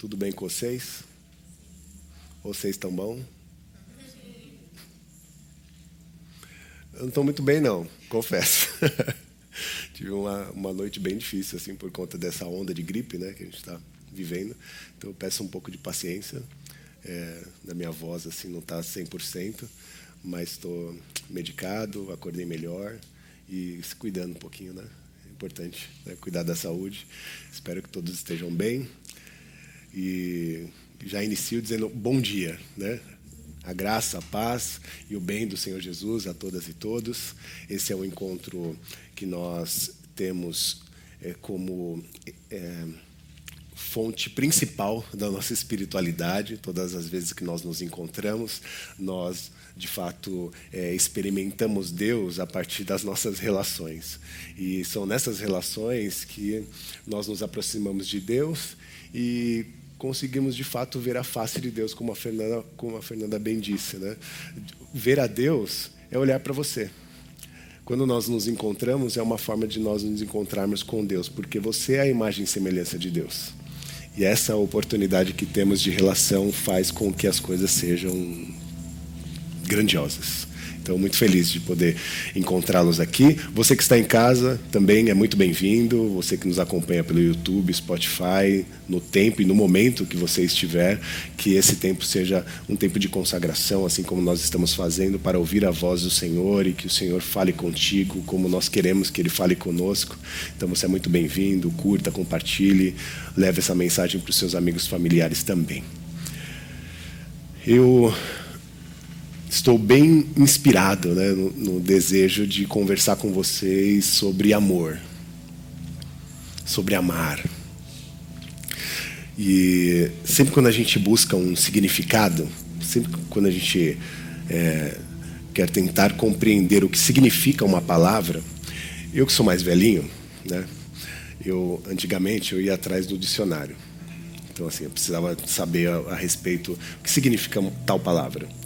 Tudo bem com vocês? Vocês estão bom? Eu não estou muito bem, não, confesso. Tive uma, uma noite bem difícil, assim, por conta dessa onda de gripe né, que a gente está vivendo. Então, eu peço um pouco de paciência. É, da minha voz, assim, não está 100%, mas estou medicado, acordei melhor e se cuidando um pouquinho, né? É importante né? cuidar da saúde. Espero que todos estejam bem. E já inicio dizendo bom dia, né? A graça, a paz e o bem do Senhor Jesus a todas e todos. Esse é o encontro que nós temos é, como é, fonte principal da nossa espiritualidade. Todas as vezes que nós nos encontramos, nós de fato é, experimentamos Deus a partir das nossas relações. E são nessas relações que nós nos aproximamos de Deus e conseguimos de fato ver a face de Deus, como a Fernanda, como a Fernanda bem disse. Né? Ver a Deus é olhar para você. Quando nós nos encontramos, é uma forma de nós nos encontrarmos com Deus, porque você é a imagem e semelhança de Deus. E essa oportunidade que temos de relação faz com que as coisas sejam grandiosas. Então, muito feliz de poder encontrá-los aqui. Você que está em casa também é muito bem-vindo. Você que nos acompanha pelo YouTube, Spotify, no tempo e no momento que você estiver, que esse tempo seja um tempo de consagração, assim como nós estamos fazendo, para ouvir a voz do Senhor e que o Senhor fale contigo, como nós queremos que Ele fale conosco. Então, você é muito bem-vindo. Curta, compartilhe, leve essa mensagem para os seus amigos familiares também. Eu estou bem inspirado né, no, no, desejo de conversar com vocês sobre amor, sobre amar. E sempre quando a gente busca um significado, sempre quando a gente é, quer tentar compreender o que significa uma palavra, eu que sou mais velhinho, né, eu antigamente eu ia atrás do dicionário. Então assim, eu precisava saber a, a respeito o que significa tal palavra.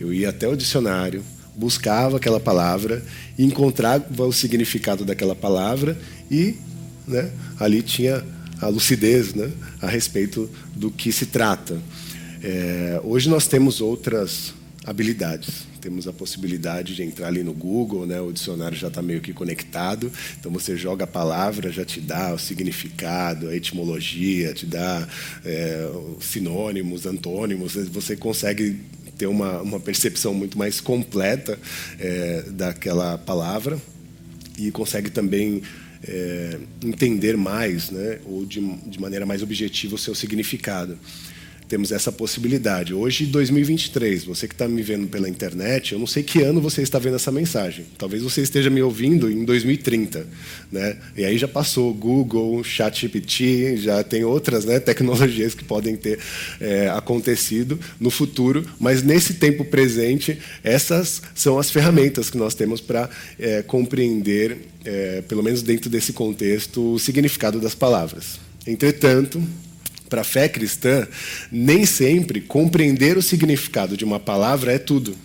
Eu ia até o dicionário, buscava aquela palavra, encontrava o significado daquela palavra e né, ali tinha a lucidez né, a respeito do que se trata. É, hoje nós temos outras habilidades. Temos a possibilidade de entrar ali no Google, né? o dicionário já está meio que conectado, então você joga a palavra, já te dá o significado, a etimologia, te dá é, sinônimos, antônimos, você consegue ter uma, uma percepção muito mais completa é, daquela palavra e consegue também é, entender mais, né, ou de, de maneira mais objetiva, o seu significado temos essa possibilidade. Hoje, 2023, você que está me vendo pela internet, eu não sei que ano você está vendo essa mensagem. Talvez você esteja me ouvindo em 2030. Né? E aí já passou Google, ChatGPT, já tem outras né, tecnologias que podem ter é, acontecido no futuro, mas nesse tempo presente, essas são as ferramentas que nós temos para é, compreender, é, pelo menos dentro desse contexto, o significado das palavras. Entretanto, para a fé cristã, nem sempre compreender o significado de uma palavra é tudo.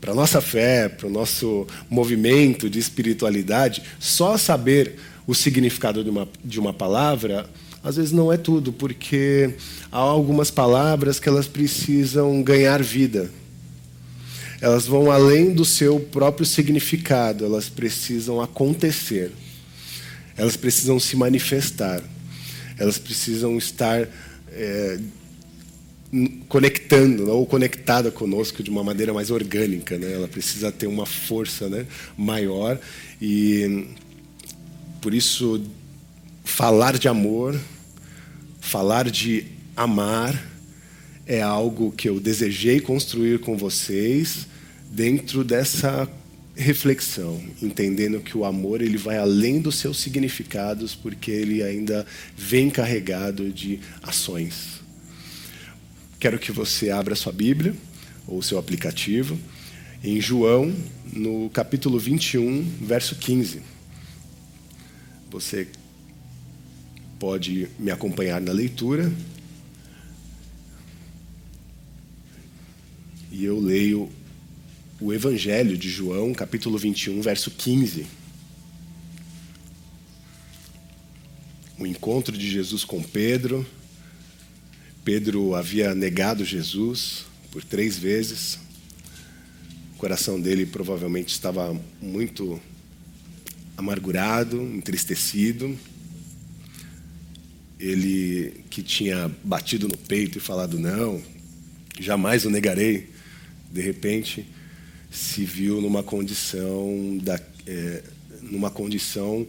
Para a nossa fé, para o nosso movimento de espiritualidade, só saber o significado de uma, de uma palavra às vezes não é tudo, porque há algumas palavras que elas precisam ganhar vida. Elas vão além do seu próprio significado, elas precisam acontecer. Elas precisam se manifestar elas precisam estar é, conectando né, ou conectada conosco de uma maneira mais orgânica, né? Ela precisa ter uma força, né, maior e por isso falar de amor, falar de amar é algo que eu desejei construir com vocês dentro dessa reflexão, entendendo que o amor ele vai além dos seus significados, porque ele ainda vem carregado de ações. Quero que você abra sua Bíblia ou seu aplicativo em João, no capítulo 21, verso 15. Você pode me acompanhar na leitura. E eu leio o Evangelho de João, capítulo 21, verso 15. o encontro de Jesus com Pedro. Pedro havia negado Jesus por três vezes. O coração dele provavelmente estava muito amargurado, entristecido. Ele que tinha batido no peito e falado: Não, jamais o negarei. De repente, se viu numa condição da, é, numa condição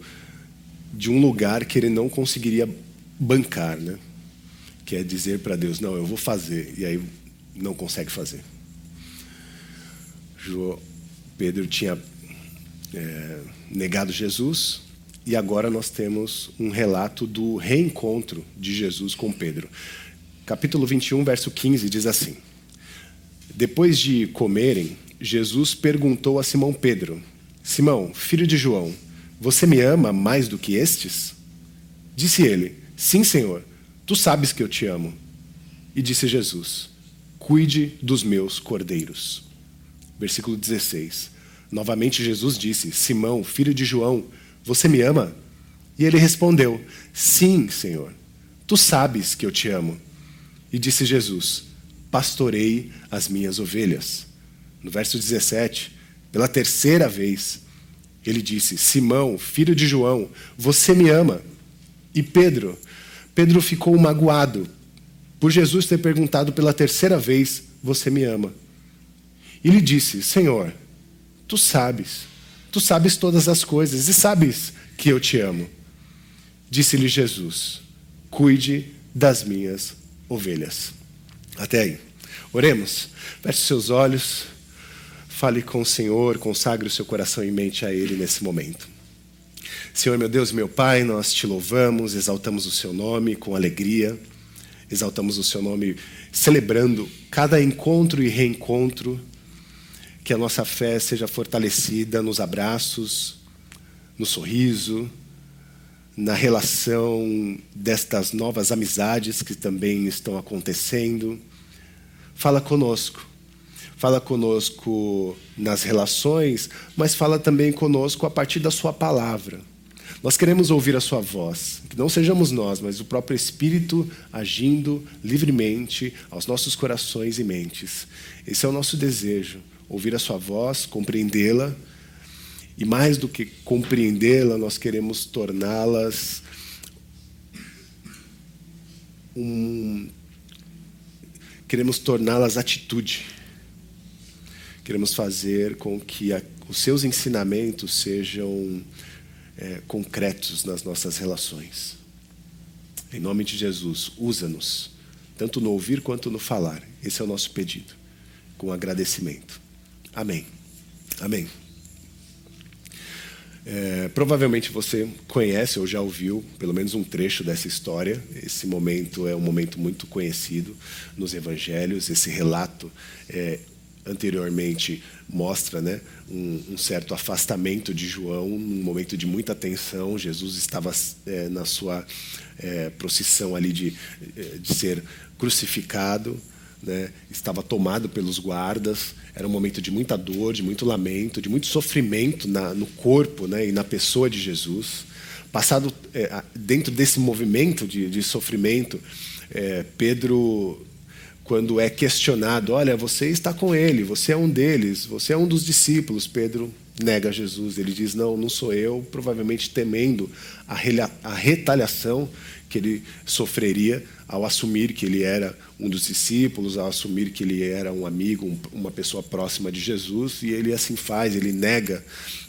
de um lugar que ele não conseguiria bancar, né? É dizer para Deus, não, eu vou fazer, e aí não consegue fazer. Pedro tinha é, negado Jesus e agora nós temos um relato do reencontro de Jesus com Pedro. Capítulo 21, verso 15 diz assim: Depois de comerem, Jesus perguntou a Simão Pedro: Simão, filho de João, você me ama mais do que estes? Disse ele: Sim, Senhor, tu sabes que eu te amo. E disse Jesus: Cuide dos meus cordeiros. Versículo 16. Novamente Jesus disse: Simão, filho de João, você me ama? E ele respondeu: Sim, Senhor, tu sabes que eu te amo. E disse Jesus: Pastorei as minhas ovelhas. No verso 17, pela terceira vez, ele disse: Simão, filho de João, você me ama? E Pedro, Pedro ficou magoado por Jesus ter perguntado pela terceira vez: Você me ama? E lhe disse: Senhor, tu sabes, tu sabes todas as coisas e sabes que eu te amo. Disse-lhe Jesus: Cuide das minhas ovelhas. Até aí. Oremos. Feche seus olhos. Fale com o Senhor, consagre o seu coração e mente a Ele nesse momento. Senhor, meu Deus meu Pai, nós te louvamos, exaltamos o seu nome com alegria, exaltamos o seu nome celebrando cada encontro e reencontro, que a nossa fé seja fortalecida nos abraços, no sorriso, na relação destas novas amizades que também estão acontecendo. Fala conosco fala conosco nas relações, mas fala também conosco a partir da Sua palavra. Nós queremos ouvir a Sua voz, que não sejamos nós, mas o próprio Espírito agindo livremente aos nossos corações e mentes. Esse é o nosso desejo: ouvir a Sua voz, compreendê-la, e mais do que compreendê-la, nós queremos torná-las um. Queremos torná-las atitude Queremos fazer com que a, os seus ensinamentos sejam é, concretos nas nossas relações. Em nome de Jesus, usa-nos, tanto no ouvir quanto no falar. Esse é o nosso pedido, com agradecimento. Amém. Amém. É, provavelmente você conhece ou já ouviu pelo menos um trecho dessa história. Esse momento é um momento muito conhecido nos evangelhos. Esse relato é anteriormente mostra né, um, um, certo afastamento de João, um momento de muita tensão. Jesus estava é, na sua é, procissão ali de, é, de ser crucificado, né, estava tomado pelos guardas. Era um momento de muita dor, de muito lamento, de muito sofrimento na, no corpo né, e na pessoa de Jesus. Passado é, dentro desse movimento de, de sofrimento, é, Pedro quando é questionado: olha, você está com ele, você é um deles, você é um dos discípulos. Pedro nega Jesus. Ele diz: não, não sou eu, provavelmente temendo a, retaliação que ele sofreria ao assumir que ele era um dos discípulos, ao assumir que ele era um amigo, um, uma pessoa próxima de Jesus, e ele assim faz, ele nega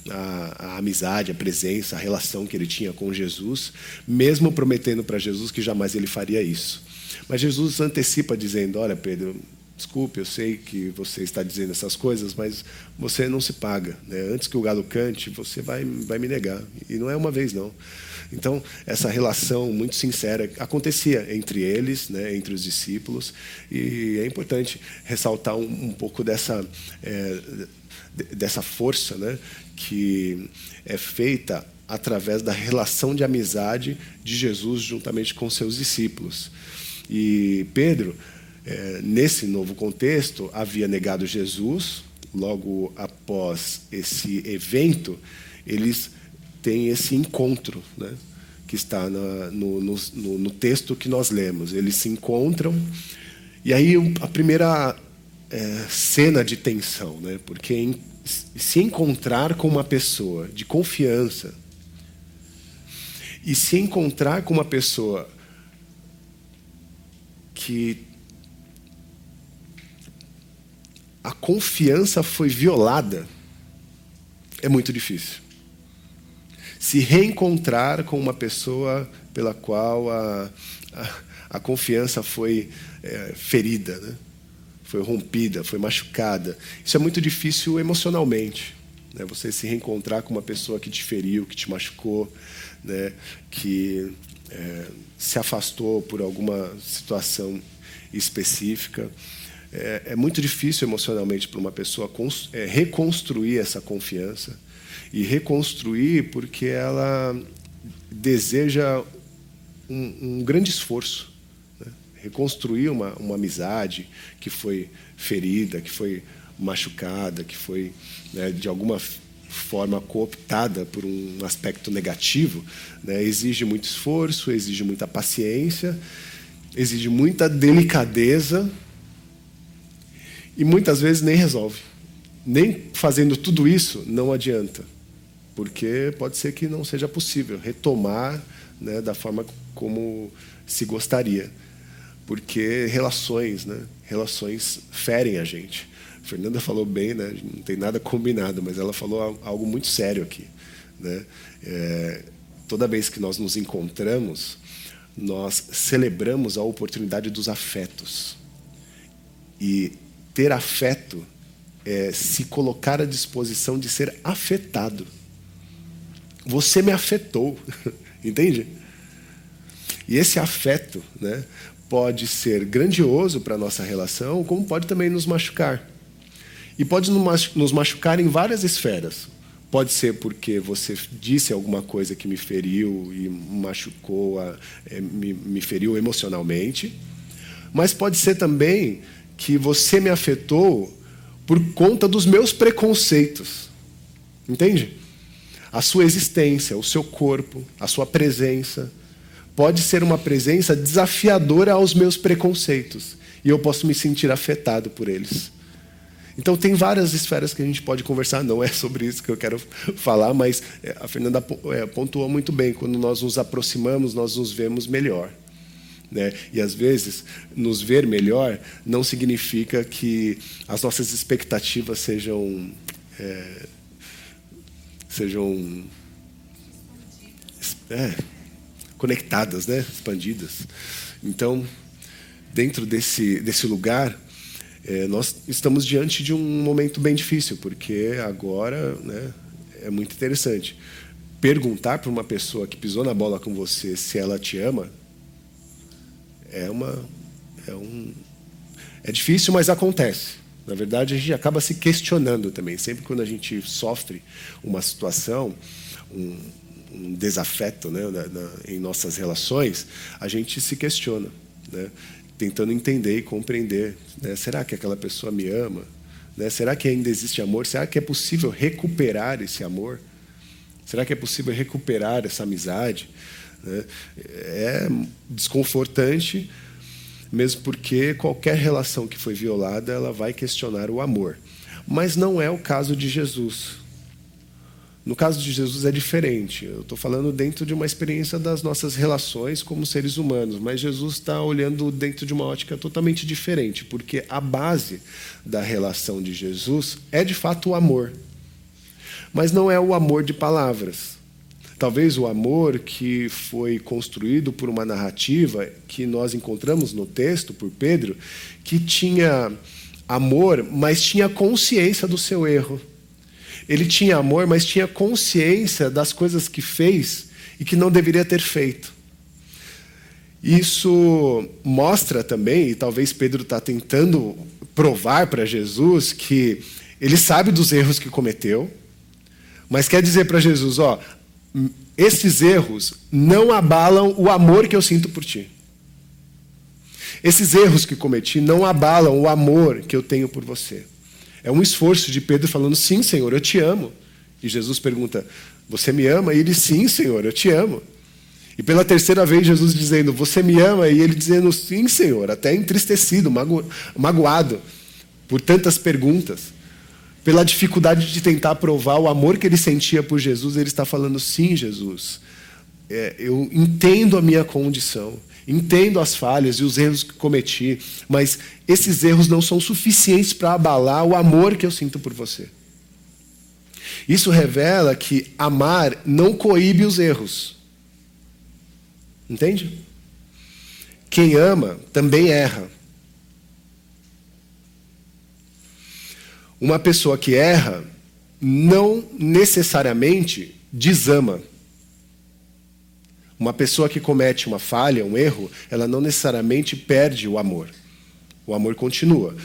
a, a, amizade, a presença, a relação que ele tinha com Jesus, mesmo prometendo para Jesus que jamais ele faria isso. Mas Jesus antecipa dizendo: Olha, Pedro, desculpe, eu sei que você está dizendo essas coisas, mas você não se paga. Né? Antes que o galo cante, você vai, vai me negar. E não é uma vez, não. Então, essa relação muito sincera acontecia entre eles, né, entre os discípulos, e é importante ressaltar um, um pouco dessa, é, dessa força né, que é feita através da relação de amizade de Jesus juntamente com seus discípulos. E Pedro, é, nesse novo contexto, havia negado Jesus. Logo após esse evento, eles têm esse encontro, né? que está no, no, no, no texto que nós lemos. Eles se encontram, e aí a primeira é, cena de tensão, né? porque em, se encontrar com uma pessoa de confiança, e se encontrar com uma pessoa que a confiança foi violada, é muito difícil. Se reencontrar com uma pessoa pela qual a, a, a confiança foi é, ferida, né? foi rompida, foi machucada. Isso é muito difícil emocionalmente. Né? Você se reencontrar com uma pessoa que te feriu, que te machucou, né? que é, se afastou por alguma situação específica. É, é muito difícil emocionalmente para uma pessoa é, reconstruir essa confiança e reconstruir porque ela deseja um, um grande esforço, né? reconstruir uma, uma amizade que foi ferida, que foi machucada, que foi né, de alguma forma cooptada por um aspecto negativo, né, exige muito esforço, exige muita paciência, exige muita delicadeza e muitas vezes nem resolve. Nem fazendo tudo isso não adianta, porque pode ser que não seja possível retomar né, da forma como se gostaria, porque relações, né, relações ferem a gente. A Fernanda falou bem, né? não tem nada combinado, mas ela falou algo muito sério aqui. Né? É, toda vez que nós nos encontramos, nós celebramos a oportunidade dos afetos. E ter afeto é se colocar à disposição de ser afetado. Você me afetou, entende? E esse afeto né, pode ser grandioso para a nossa relação, como pode também nos machucar. E pode nos machucar em várias esferas. Pode ser porque você disse alguma coisa que me feriu e machucou, é, me, me feriu emocionalmente. Mas pode ser também que você me afetou por conta dos meus preconceitos. Entende? A sua existência, o seu corpo, a sua presença pode ser uma presença desafiadora aos meus preconceitos e eu posso me sentir afetado por eles. Então, tem várias esferas que a gente pode conversar, não é sobre isso que eu quero falar, mas é, a Fernanda é, pontuou muito bem: quando nós nos aproximamos, nós nos vemos melhor. Né? E às vezes, nos ver melhor não significa que as nossas expectativas sejam. É, sejam. É, conectadas, né? expandidas. Então, dentro desse, desse lugar, é, nós estamos diante de um momento bem difícil, porque agora né, é muito interessante. Perguntar para uma pessoa que pisou na bola com você se ela te ama é uma. É, um, é difícil, mas acontece. Na verdade, a gente acaba se questionando também. Sempre quando a gente sofre uma situação, um, um desafeto né, na, na, em nossas relações, a gente se questiona. Né? Tentando entender e compreender. Né? Será que aquela pessoa me ama? Né? Será que ainda existe amor? Será que é possível recuperar esse amor? Será que é possível recuperar essa amizade? Né? É desconfortante, mesmo porque qualquer relação que foi violada, ela vai questionar o amor. Mas não é o caso de Jesus. No caso de Jesus é diferente. Eu estou falando dentro de uma experiência das nossas relações como seres humanos, mas Jesus está olhando dentro de uma ótica totalmente diferente, porque a base da relação de Jesus é de fato o amor. Mas não é o amor de palavras. Talvez o amor que foi construído por uma narrativa que nós encontramos no texto por Pedro, que tinha amor, mas tinha consciência do seu erro ele tinha amor, mas tinha consciência das coisas que fez e que não deveria ter feito. Isso mostra também, e talvez Pedro está tentando provar para Jesus que ele sabe dos erros que cometeu, mas quer dizer para Jesus: ó, esses erros não abalam o amor que eu sinto por ti. Esses erros que cometi não abalam o amor que eu tenho por você. É um esforço de Pedro falando: Sim, Senhor, eu te amo. E Jesus pergunta: Você me ama? E ele: Sim, Senhor, eu te amo. E pela terceira vez, Jesus dizendo: Você me ama? E ele dizendo: Sim, Senhor, até entristecido, mago magoado por tantas perguntas. Pela dificuldade de tentar provar o amor que ele sentia por Jesus, ele está falando: Sim, Jesus, é, eu entendo a minha condição, entendo as falhas e os erros que cometi, mas esses erros não são suficientes para abalar o amor que eu sinto por você. Isso revela que amar não coíbe os erros. Entende? Quem ama também erra. Uma pessoa que erra não necessariamente desama. Uma pessoa que comete uma falha, um erro, ela não necessariamente perde o amor. O amor continua.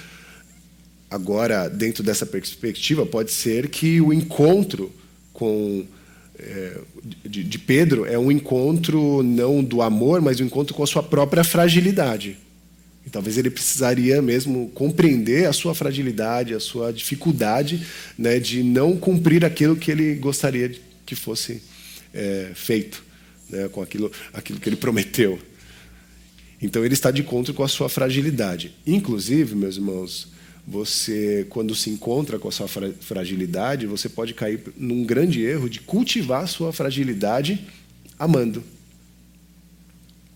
Agora, dentro dessa perspectiva, pode ser que o encontro com é, de, de, Pedro é um encontro não do amor, mas um encontro com a sua própria fragilidade. E talvez ele precisaria mesmo compreender a sua fragilidade, a sua dificuldade né, de não cumprir aquilo que ele gostaria que fosse é, feito, né, com aquilo, aquilo que ele prometeu. Então ele está de encontro com a sua fragilidade. Inclusive, meus irmãos, você, quando se encontra com a sua fragilidade, você pode cair num grande erro de cultivar a sua fragilidade amando.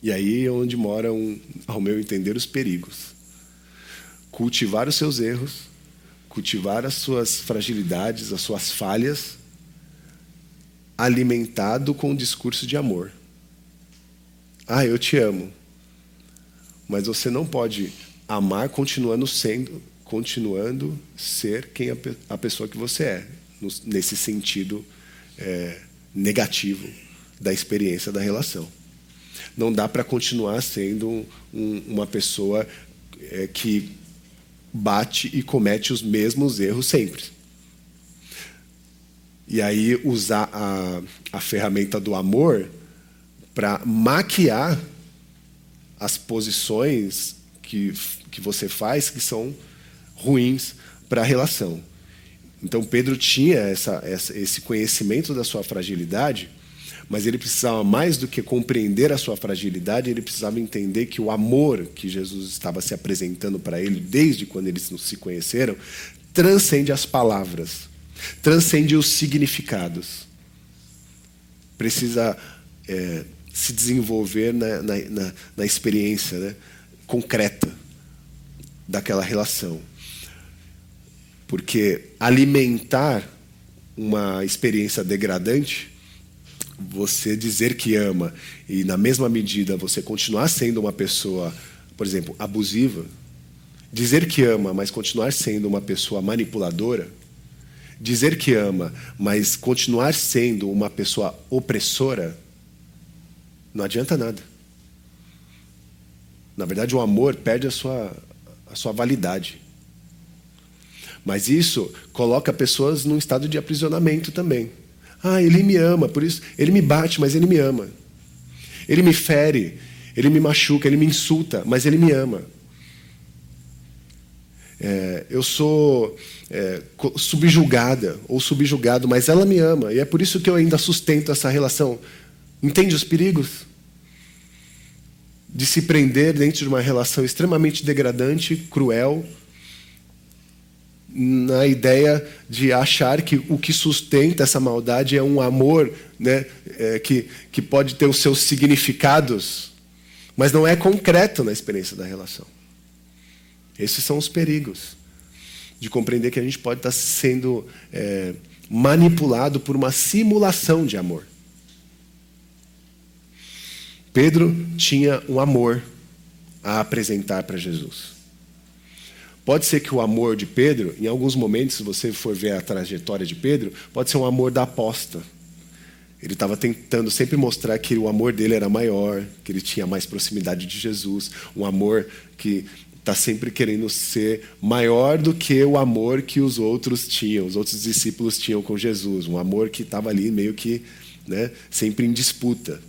E aí é onde moram, ao meu entender, os perigos. Cultivar os seus erros, cultivar as suas fragilidades, as suas falhas, alimentado com um discurso de amor. Ah, eu te amo. Mas você não pode amar continuando sendo continuando ser quem a, a pessoa que você é, nesse sentido é, negativo da experiência da relação. Não dá para continuar sendo um, uma pessoa é, que bate e comete os mesmos erros sempre. E aí usar a, a ferramenta do amor para maquiar as posições que, que você faz que são ruins para a relação. Então Pedro tinha essa, essa, esse conhecimento da sua fragilidade, mas ele precisava mais do que compreender a sua fragilidade, ele precisava entender que o amor que Jesus estava se apresentando para ele desde quando eles se conheceram transcende as palavras, transcende os significados. Precisa é, se desenvolver na, na, na, na experiência né, concreta daquela relação. Porque alimentar uma experiência degradante, você dizer que ama e, na mesma medida, você continuar sendo uma pessoa, por exemplo, abusiva, dizer que ama, mas continuar sendo uma pessoa manipuladora, dizer que ama, mas continuar sendo uma pessoa opressora, não adianta nada. Na verdade, o amor perde a sua, a sua validade. Mas isso coloca pessoas num estado de aprisionamento também. Ah, ele me ama, por isso ele me bate, mas ele me ama. Ele me fere, ele me machuca, ele me insulta, mas ele me ama. É, eu sou é, subjugada ou subjugado, mas ela me ama. E é por isso que eu ainda sustento essa relação. Entende os perigos? De se prender dentro de uma relação extremamente degradante, cruel, na ideia de achar que o que sustenta essa maldade é um amor né, é, que, que pode ter os seus significados, mas não é concreto na experiência da relação. Esses são os perigos de compreender que a gente pode estar sendo é, manipulado por uma simulação de amor. Pedro tinha um amor a apresentar para Jesus. Pode ser que o amor de Pedro, em alguns momentos, se você for ver a trajetória de Pedro, pode ser um amor da aposta. Ele estava tentando sempre mostrar que o amor dele era maior, que ele tinha mais proximidade de Jesus, um amor que está sempre querendo ser maior do que o amor que os outros tinham, os outros discípulos tinham com Jesus, um amor que estava ali meio que né, sempre em disputa.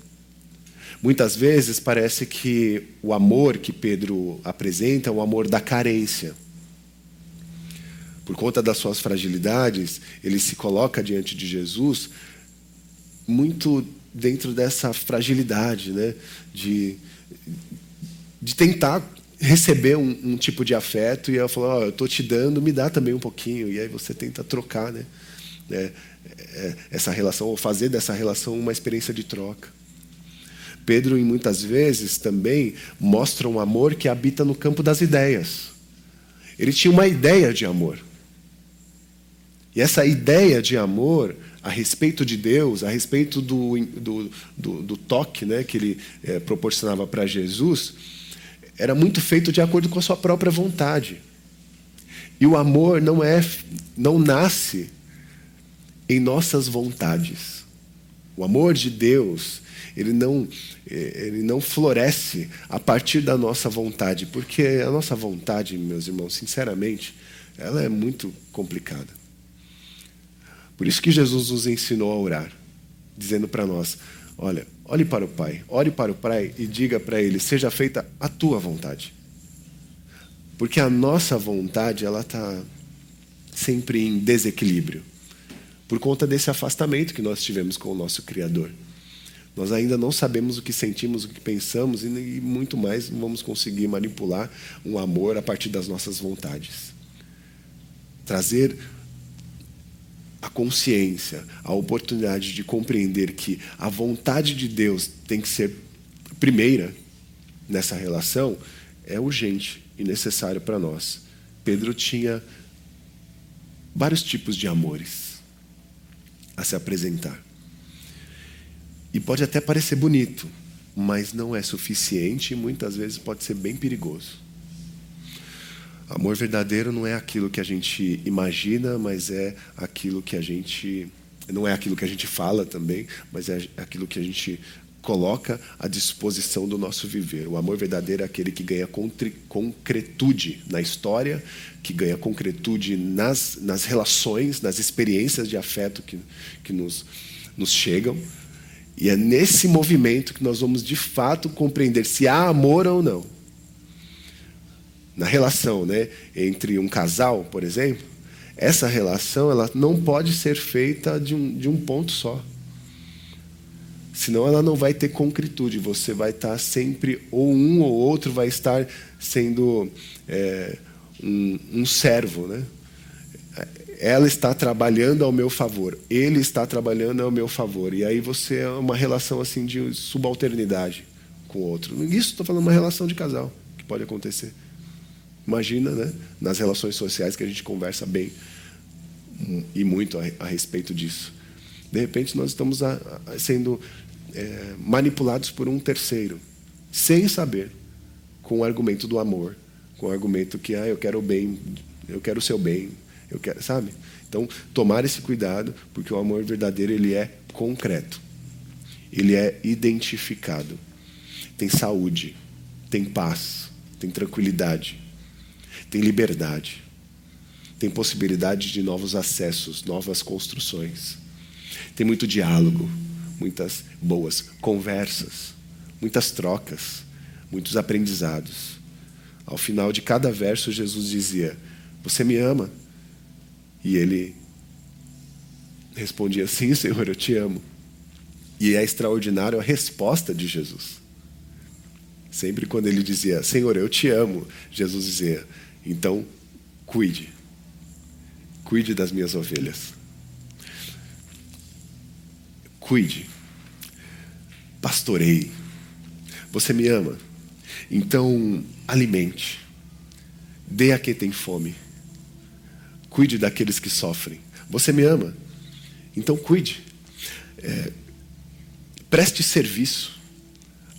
Muitas vezes parece que o amor que Pedro apresenta é o amor da carência por conta das suas fragilidades, ele se coloca diante de Jesus muito dentro dessa fragilidade, né? de, de tentar receber um, um, tipo de afeto e ela falou, oh, eu estou te dando, me dá também um pouquinho. E aí você tenta trocar né? É, é, essa relação, ou fazer dessa relação uma experiência de troca. Pedro, em muitas vezes, também mostra um amor que habita no campo das ideias. Ele tinha uma ideia de amor. E essa ideia de amor a respeito de Deus, a respeito do, do, do, do toque né, que ele é, proporcionava para Jesus, era muito feito de acordo com a sua própria vontade. E o amor não é, não nasce em nossas vontades. O amor de Deus, ele não, é, ele não floresce a partir da nossa vontade, porque a nossa vontade, meus irmãos, sinceramente, ela é muito complicada. Por isso que Jesus nos ensinou a orar, dizendo para nós: olha, olhe para o Pai, ore para o Pai e diga para Ele: seja feita a tua vontade. Porque a nossa vontade ela está sempre em desequilíbrio, por conta desse afastamento que nós tivemos com o nosso Criador. Nós ainda não sabemos o que sentimos, o que pensamos e muito mais vamos conseguir manipular um amor a partir das nossas vontades. Trazer a consciência, a oportunidade de compreender que a vontade de Deus tem que ser primeira nessa relação, é urgente e necessário para nós. Pedro tinha vários tipos de amores a se apresentar. E pode até parecer bonito, mas não é suficiente e muitas vezes pode ser bem perigoso. Amor verdadeiro não é aquilo que a gente imagina, mas é aquilo que a gente. Não é aquilo que a gente fala também, mas é aquilo que a gente coloca à disposição do nosso viver. O amor verdadeiro é aquele que ganha concretude na história, que ganha concretude nas, nas relações, nas experiências de afeto que, que nos, nos chegam. E é nesse movimento que nós vamos de fato compreender se há amor ou não na relação né, entre um casal, por exemplo, essa relação ela não pode ser feita de um, de um ponto só. Senão ela não vai ter concretude. Você vai estar sempre, ou um ou outro vai estar sendo é, um, um servo. Né? Ela está trabalhando ao meu favor, ele está trabalhando ao meu favor. E aí você é uma relação assim de subalternidade com o outro. Isso estou falando uma relação de casal que pode acontecer. Imagina, né? Nas relações sociais que a gente conversa bem e muito a, a respeito disso. De repente, nós estamos a, a, sendo é, manipulados por um terceiro, sem saber, com o argumento do amor, com o argumento que ah, eu quero o bem, eu quero o seu bem, eu quero, sabe? Então, tomar esse cuidado, porque o amor verdadeiro ele é concreto, ele é identificado, tem saúde, tem paz, tem tranquilidade tem liberdade, tem possibilidade de novos acessos, novas construções. Tem muito diálogo, muitas boas conversas, muitas trocas, muitos aprendizados. Ao final de cada verso, Jesus dizia: Você me ama? E ele respondia: Sim, Senhor, eu te amo. E é extraordinário a resposta de Jesus. Sempre quando ele dizia: Senhor, eu te amo, Jesus dizia: então, cuide. Cuide das minhas ovelhas. Cuide. Pastoreie. Você me ama? Então, alimente. Dê a quem tem fome. Cuide daqueles que sofrem. Você me ama? Então, cuide. É, preste serviço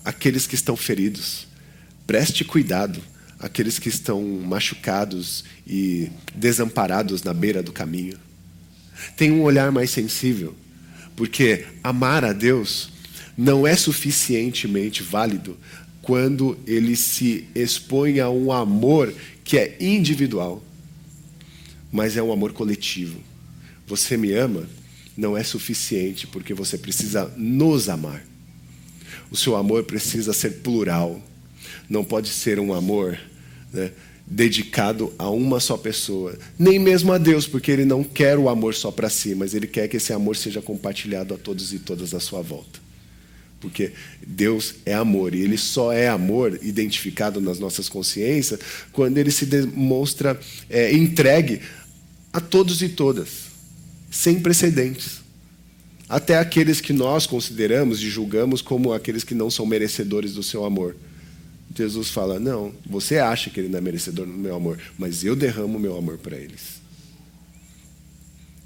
àqueles que estão feridos. Preste cuidado aqueles que estão machucados e desamparados na beira do caminho. Tem um olhar mais sensível, porque amar a Deus não é suficientemente válido quando ele se expõe a um amor que é individual, mas é um amor coletivo. Você me ama não é suficiente porque você precisa nos amar. O seu amor precisa ser plural. Não pode ser um amor né, dedicado a uma só pessoa. Nem mesmo a Deus, porque Ele não quer o amor só para si, mas Ele quer que esse amor seja compartilhado a todos e todas à sua volta. Porque Deus é amor e Ele só é amor identificado nas nossas consciências quando Ele se demonstra é, entregue a todos e todas, sem precedentes. Até aqueles que nós consideramos e julgamos como aqueles que não são merecedores do seu amor. Jesus fala: Não, você acha que ele não é merecedor do meu amor, mas eu derramo meu amor para eles.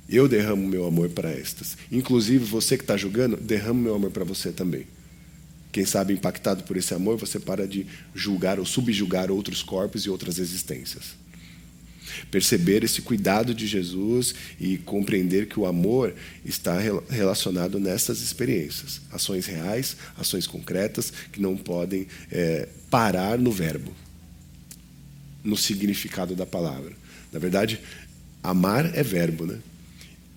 Eu derramo meu amor para estas. Inclusive, você que está julgando, derramo meu amor para você também. Quem sabe, impactado por esse amor, você para de julgar ou subjugar outros corpos e outras existências. Perceber esse cuidado de Jesus e compreender que o amor está relacionado nessas experiências. Ações reais, ações concretas, que não podem é, parar no verbo, no significado da palavra. Na verdade, amar é verbo, né?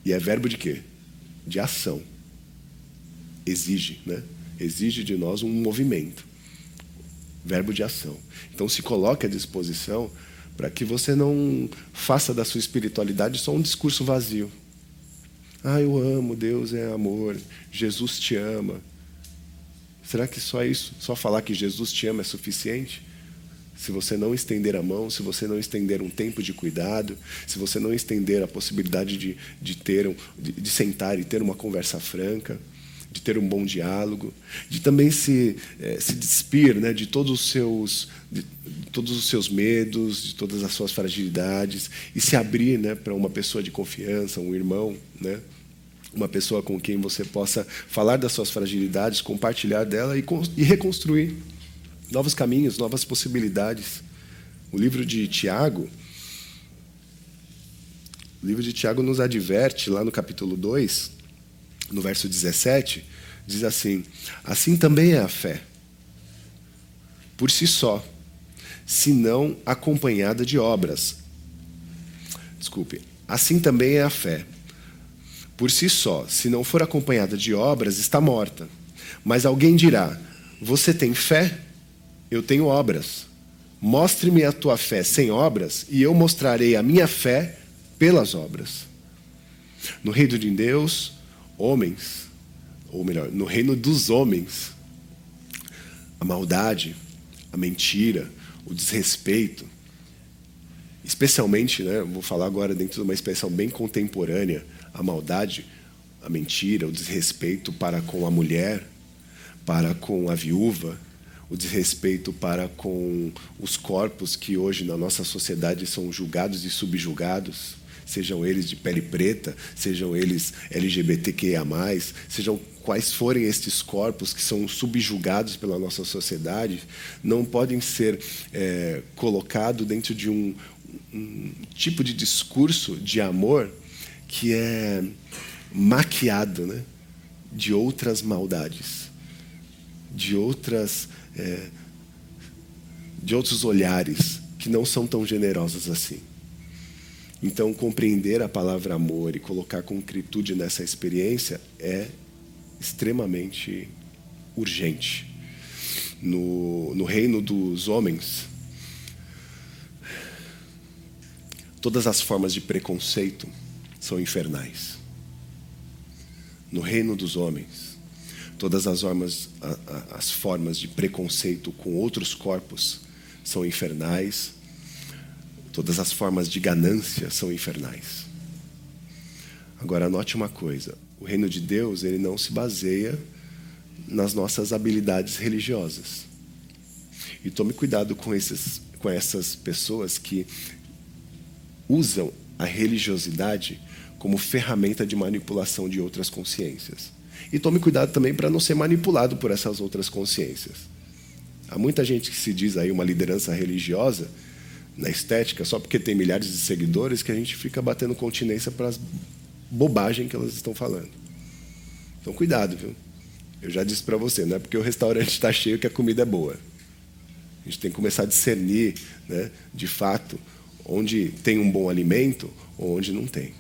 E é verbo de quê? De ação. Exige, né? Exige de nós um movimento. Verbo de ação. Então se coloque à disposição para que você não faça da sua espiritualidade só um discurso vazio. Ah, eu amo, Deus é amor, Jesus te ama. Será que só isso, só falar que Jesus te ama é suficiente? se você não estender a mão, se você não estender um tempo de cuidado, se você não estender a possibilidade de, de ter um, de, de sentar e ter uma conversa franca, de ter um bom diálogo, de também se, é, se despir né, de todos os seus de, todos os seus medos, de todas as suas fragilidades e se abrir né, para uma pessoa de confiança, um irmão, né, uma pessoa com quem você possa falar das suas fragilidades, compartilhar dela e, e reconstruir novos caminhos, novas possibilidades. O livro de Tiago, o livro de Tiago nos adverte, lá no capítulo 2, no verso 17, diz assim: Assim também é a fé, por si só, se não acompanhada de obras. Desculpe. Assim também é a fé. Por si só, se não for acompanhada de obras, está morta. Mas alguém dirá: Você tem fé? eu tenho obras. Mostre-me a tua fé sem obras, e eu mostrarei a minha fé pelas obras. No reino de Deus, homens, ou melhor, no reino dos homens, a maldade, a mentira, o desrespeito, especialmente, né, vou falar agora dentro de uma expressão bem contemporânea, a maldade, a mentira, o desrespeito para com a mulher, para com a viúva, o desrespeito para com os corpos que hoje na nossa sociedade são julgados e subjugados, sejam eles de pele preta, sejam eles LGBTQIA, sejam quais forem estes corpos que são subjugados pela nossa sociedade, não podem ser é, colocados dentro de um, um tipo de discurso de amor que é maquiado né, de outras maldades, de outras é, de outros olhares que não são tão generosos assim. Então, compreender a palavra amor e colocar concretude nessa experiência é extremamente urgente. No, no reino dos homens, todas as formas de preconceito são infernais. No reino dos homens, Todas as formas, as formas de preconceito com outros corpos são infernais. Todas as formas de ganância são infernais. Agora note uma coisa: o reino de Deus ele não se baseia nas nossas habilidades religiosas. E tome cuidado com, esses, com essas pessoas que usam a religiosidade como ferramenta de manipulação de outras consciências. E tome cuidado também para não ser manipulado por essas outras consciências. Há muita gente que se diz aí uma liderança religiosa na estética só porque tem milhares de seguidores que a gente fica batendo continência para as bobagens que elas estão falando. Então cuidado, viu? Eu já disse para você, não é porque o restaurante está cheio que a comida é boa. A gente tem que começar a discernir, né, de fato, onde tem um bom alimento ou onde não tem.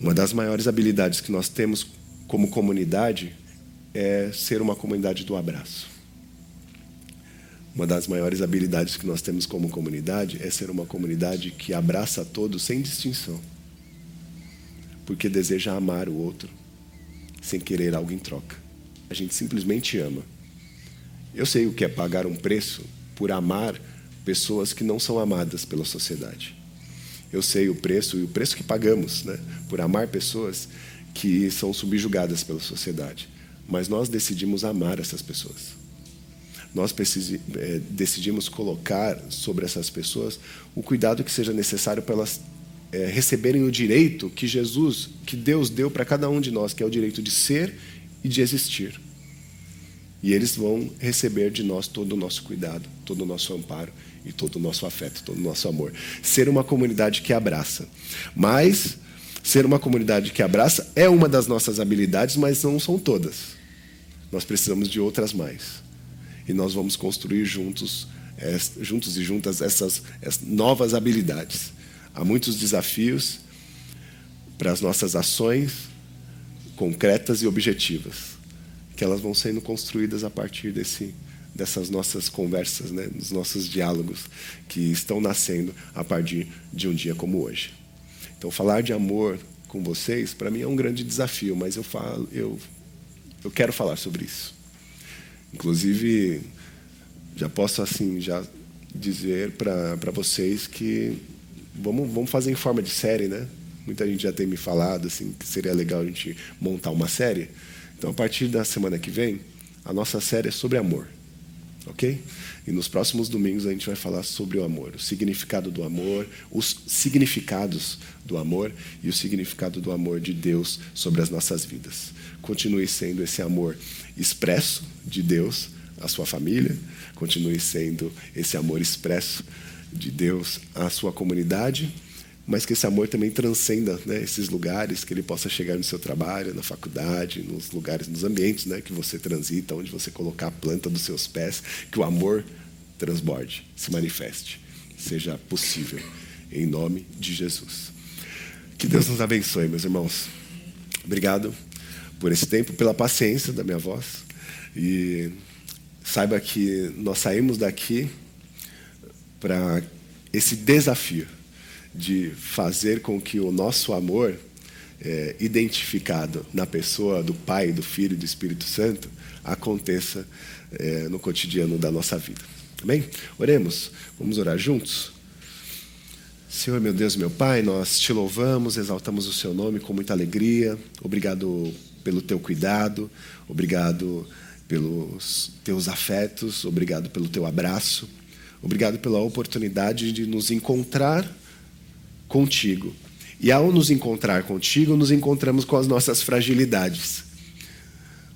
Uma das maiores habilidades que nós temos como comunidade é ser uma comunidade do abraço. Uma das maiores habilidades que nós temos como comunidade é ser uma comunidade que abraça a todos sem distinção. Porque deseja amar o outro sem querer algo em troca. a gente simplesmente ama. Eu sei o que é pagar um preço por amar pessoas que não são amadas pela sociedade. Eu sei o preço e o preço que pagamos né, por amar pessoas que são subjugadas pela sociedade. Mas nós decidimos amar essas pessoas. Nós é, decidimos colocar sobre essas pessoas o cuidado que seja necessário para elas é, receberem o direito que Jesus, que Deus deu para cada um de nós, que é o direito de ser e de existir. E eles vão receber de nós todo o nosso cuidado, todo o nosso amparo e todo o nosso afeto, todo o nosso amor. Ser uma comunidade que abraça. Mas ser uma comunidade que abraça é uma das nossas habilidades, mas não são todas. Nós precisamos de outras mais. E nós vamos construir juntos, é, juntos e juntas essas, essas novas habilidades. Há muitos desafios para as nossas ações concretas e objetivas que elas vão sendo construídas a partir desse, dessas nossas conversas, né, dos nossos diálogos que estão nascendo a partir de um dia como hoje. Então, falar de amor com vocês, para mim é um grande desafio, mas eu falo, eu, eu quero falar sobre isso. Inclusive, já posso assim já dizer para vocês que vamos, vamos fazer em forma de série, né? Muita gente já tem me falado assim que seria legal a gente montar uma série. Então, a partir da semana que vem, a nossa série é sobre amor. Ok? E nos próximos domingos a gente vai falar sobre o amor, o significado do amor, os significados do amor e o significado do amor de Deus sobre as nossas vidas. Continue sendo esse amor expresso de Deus à sua família, continue sendo esse amor expresso de Deus à sua comunidade mas que esse amor também transcenda né, esses lugares, que ele possa chegar no seu trabalho, na faculdade, nos lugares, nos ambientes né, que você transita, onde você colocar a planta dos seus pés, que o amor transborde, se manifeste, seja possível, em nome de Jesus. Que Deus nos abençoe, meus irmãos. Obrigado por esse tempo, pela paciência da minha voz. E saiba que nós saímos daqui para esse desafio de fazer com que o nosso amor, é, identificado na pessoa do Pai, do Filho e do Espírito Santo, aconteça é, no cotidiano da nossa vida. Amém? Oremos. Vamos orar juntos? Senhor, meu Deus, meu Pai, nós te louvamos, exaltamos o seu nome com muita alegria. Obrigado pelo teu cuidado, obrigado pelos teus afetos, obrigado pelo teu abraço, obrigado pela oportunidade de nos encontrar contigo. E ao nos encontrar contigo, nos encontramos com as nossas fragilidades.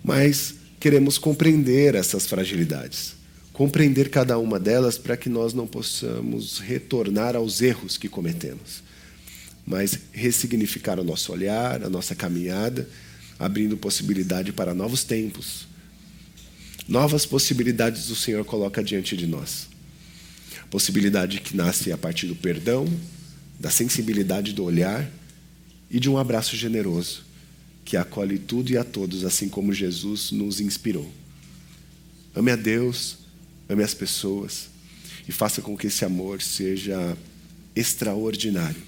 Mas queremos compreender essas fragilidades, compreender cada uma delas para que nós não possamos retornar aos erros que cometemos, mas ressignificar o nosso olhar, a nossa caminhada, abrindo possibilidade para novos tempos. Novas possibilidades o Senhor coloca diante de nós. Possibilidade que nasce a partir do perdão, da sensibilidade do olhar e de um abraço generoso que acolhe tudo e a todos, assim como Jesus nos inspirou. Ame a Deus, ame as pessoas e faça com que esse amor seja extraordinário,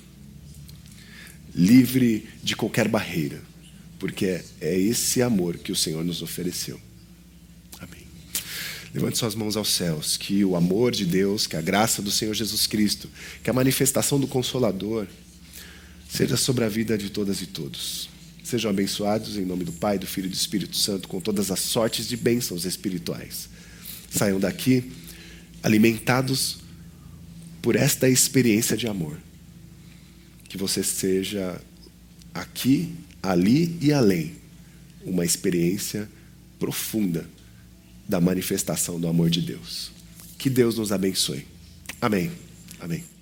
livre de qualquer barreira, porque é esse amor que o Senhor nos ofereceu. Levante suas mãos aos céus, que o amor de Deus, que a graça do Senhor Jesus Cristo, que a manifestação do Consolador seja sobre a vida de todas e todos. Sejam abençoados em nome do Pai, do Filho e do Espírito Santo, com todas as sortes de bênçãos espirituais. Saiam daqui alimentados por esta experiência de amor. Que você seja aqui, ali e além uma experiência profunda da manifestação do amor de Deus. Que Deus nos abençoe. Amém. Amém.